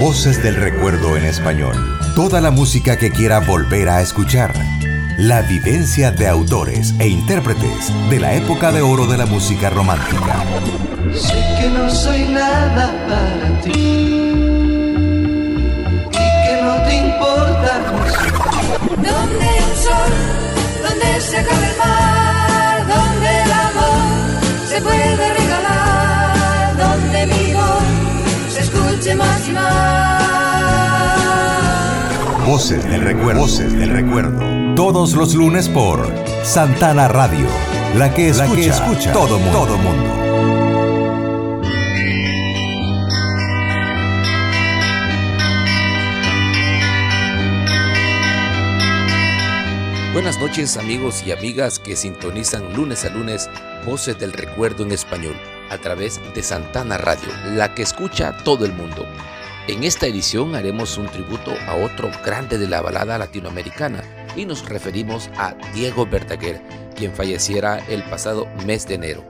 Voces del Recuerdo en español. Toda la música que quiera volver a escuchar. La vivencia de autores e intérpretes de la época de oro de la música romántica. Sé que no soy nada para ti y que no te importa Donde el sol, donde se acaba el mar, Voces del recuerdo. Voces del recuerdo. Todos los lunes por Santana Radio. La que escucha, la que escucha todo mundo. Todo mundo. Buenas noches amigos y amigas que sintonizan lunes a lunes Voces del Recuerdo en Español a través de Santana Radio, la que escucha todo el mundo. En esta edición haremos un tributo a otro grande de la balada latinoamericana y nos referimos a Diego Verdaguer, quien falleciera el pasado mes de enero.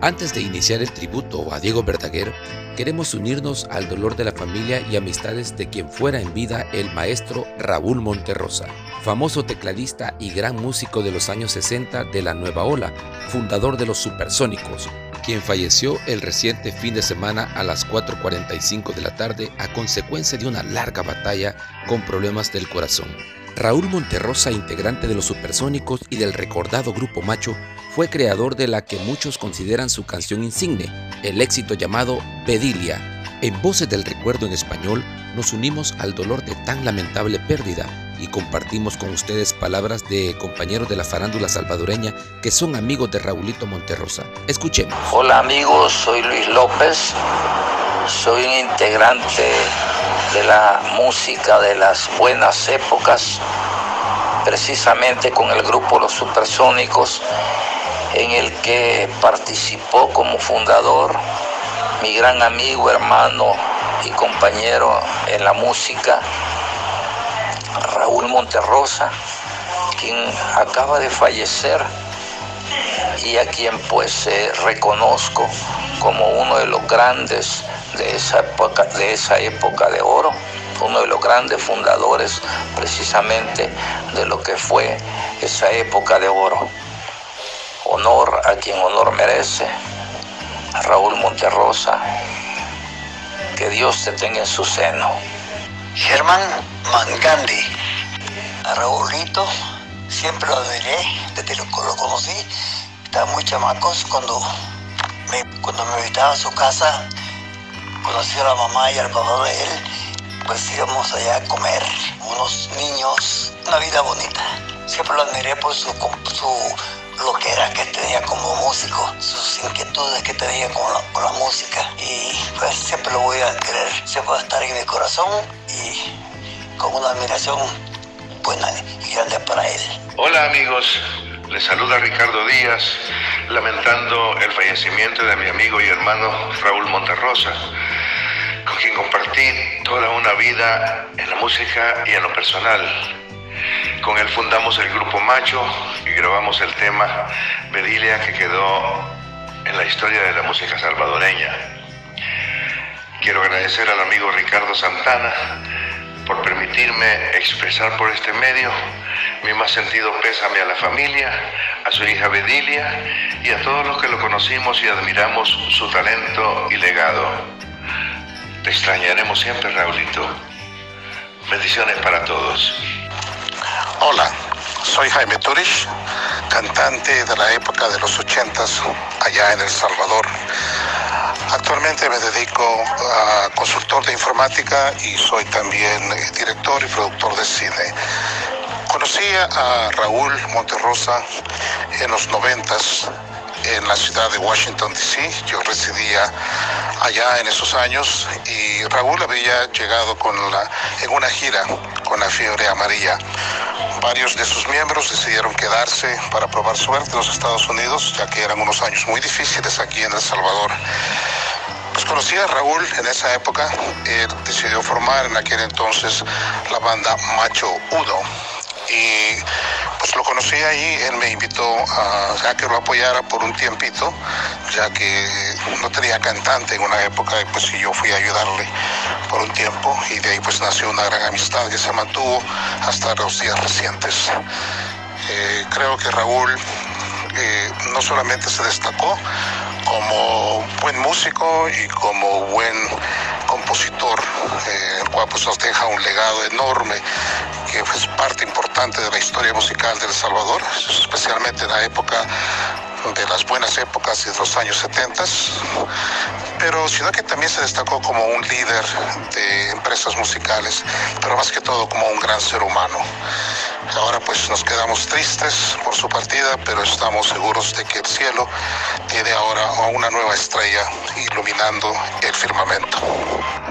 Antes de iniciar el tributo a Diego Verdaguer, queremos unirnos al dolor de la familia y amistades de quien fuera en vida el maestro Raúl Monterrosa, famoso tecladista y gran músico de los años 60 de la Nueva Ola, fundador de los Supersónicos, falleció el reciente fin de semana a las 4.45 de la tarde a consecuencia de una larga batalla con problemas del corazón. Raúl Monterrosa, integrante de los Supersónicos y del recordado Grupo Macho, fue creador de la que muchos consideran su canción insigne, el éxito llamado Pedilia. En Voces del Recuerdo en español, nos unimos al dolor de tan lamentable pérdida y compartimos con ustedes palabras de compañeros de la farándula salvadoreña que son amigos de Raulito Monterrosa. Escuchemos. Hola amigos, soy Luis López, soy un integrante de la música de las buenas épocas, precisamente con el grupo Los Supersónicos, en el que participó como fundador mi gran amigo, hermano y compañero en la música, Raúl Monterrosa, quien acaba de fallecer y a quien pues eh, reconozco como uno de los grandes de esa época de, esa época de oro, uno de los grandes fundadores precisamente de lo que fue esa época de oro. Honor a quien honor merece, Raúl Monterrosa, que Dios te tenga en su seno. Germán Mangandi, a Raúlito siempre lo admiré desde que lo conocí, estaba muy chamacos cuando me, cuando me a su casa, conocí a la mamá y al papá de él, pues íbamos allá a comer, unos niños, una vida bonita. Siempre lo admiré por su, su lo que era que tenía como músico, sus inquietudes que tenía con la, música. Y pues siempre lo voy a querer, siempre va a estar en mi corazón y con una admiración buena y grande para él. Hola amigos, les saluda Ricardo Díaz, lamentando el fallecimiento de mi amigo y hermano Raúl Monterrosa, con quien compartí toda una vida en la música y en lo personal. Con él fundamos el grupo Macho y grabamos el tema Bedilia que quedó en la historia de la música salvadoreña. Quiero agradecer al amigo Ricardo Santana por permitirme expresar por este medio mi más sentido pésame a la familia, a su hija Bedilia y a todos los que lo conocimos y admiramos su talento y legado. Te extrañaremos siempre, Raulito. Bendiciones para todos. Hola, soy Jaime Turish, cantante de la época de los ochentas allá en El Salvador. Actualmente me dedico a consultor de informática y soy también director y productor de cine. Conocí a Raúl Monterrosa en los noventas en la ciudad de Washington, D.C. Yo residía allá en esos años y Raúl había llegado con la, en una gira con la fiebre amarilla. Varios de sus miembros decidieron quedarse para probar suerte en los Estados Unidos, ya que eran unos años muy difíciles aquí en El Salvador. Pues conocí a Raúl en esa época. Él decidió formar en aquel entonces la banda Macho Udo. Y pues lo conocí ahí, él me invitó a, que lo apoyara por un tiempito, ya que no tenía cantante en una época, y pues yo fui a ayudarle por un tiempo y de ahí pues nació una gran amistad que se mantuvo hasta los días recientes. Eh, creo que Raúl eh, no solamente se destacó como buen músico y como buen compositor, eh, el cual pues nos deja un legado enorme que es parte importante de la historia musical de El Salvador, especialmente en la época de las buenas épocas de los años 70, pero sino que también se destacó como un líder de empresas musicales, pero más que todo como un gran ser humano. Ahora pues nos quedamos tristes por su partida, pero estamos seguros de que el cielo tiene ahora una nueva estrella iluminando el firmamento.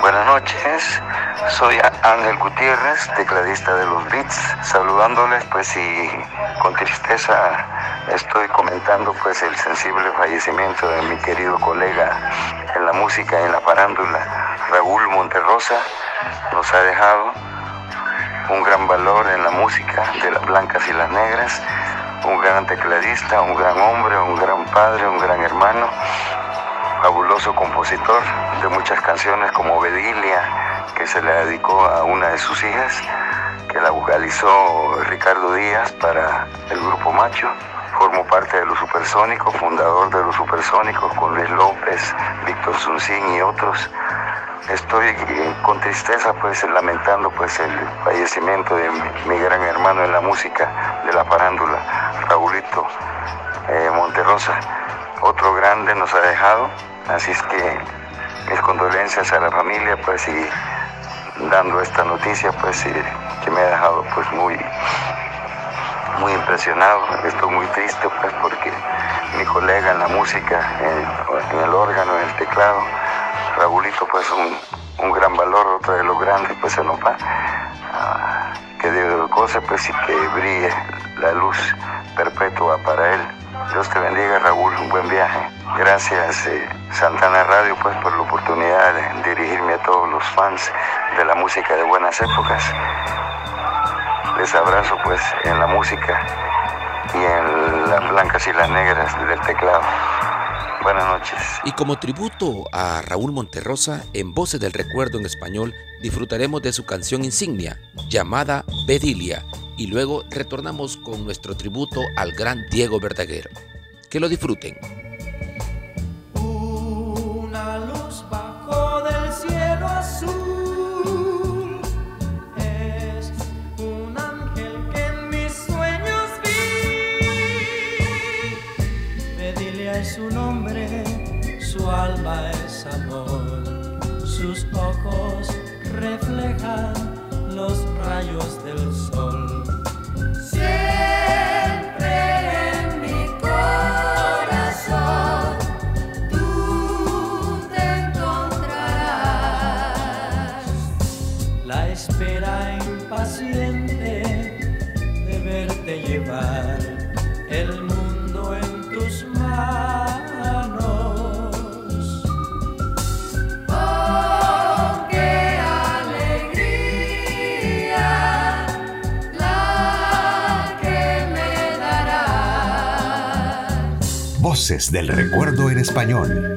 Buenas noches, soy Ángel Gutiérrez, tecladista de los Beats, saludándoles pues y con tristeza estoy comentando pues el sensible fallecimiento de mi querido colega en la música y en la farándula, Raúl Monterrosa, nos ha dejado un gran valor en la música de las blancas y las negras, un gran tecladista, un gran hombre, un gran padre, un gran hermano, fabuloso compositor de muchas canciones como Bedilia, que se le dedicó a una de sus hijas, que la vocalizó Ricardo Díaz para el grupo Macho. Formó parte de los Supersónicos, fundador de los Supersónicos con Luis López, Víctor Zuncín y otros estoy con tristeza pues lamentando pues el fallecimiento de mi, gran hermano en la música de la farándula, Raulito eh, Monterrosa. Otro grande nos ha dejado, así es que mis condolencias a la familia pues y dando esta noticia pues que me ha dejado pues muy muy impresionado, estoy muy triste pues porque mi colega en la música, en el órgano, en el teclado, Raulito pues un, un gran valor, otro de los grandes pues se nos va. Ah, que Dios goce pues y que brille la luz perpetua para. Dios te bendiga Raúl, un buen viaje. Gracias eh, Santana Radio pues por la oportunidad de dirigirme a todos los fans de la música de buenas épocas. Les abrazo pues en la música y en las blancas y las negras del teclado. Buenas noches. Y como tributo a Raúl Monterrosa, en Voces del Recuerdo en español, disfrutaremos de su canción insignia, llamada Bedilia, y luego retornamos con nuestro tributo al gran Diego Verdaguer. Que lo disfruten. Del Recuerdo en Español.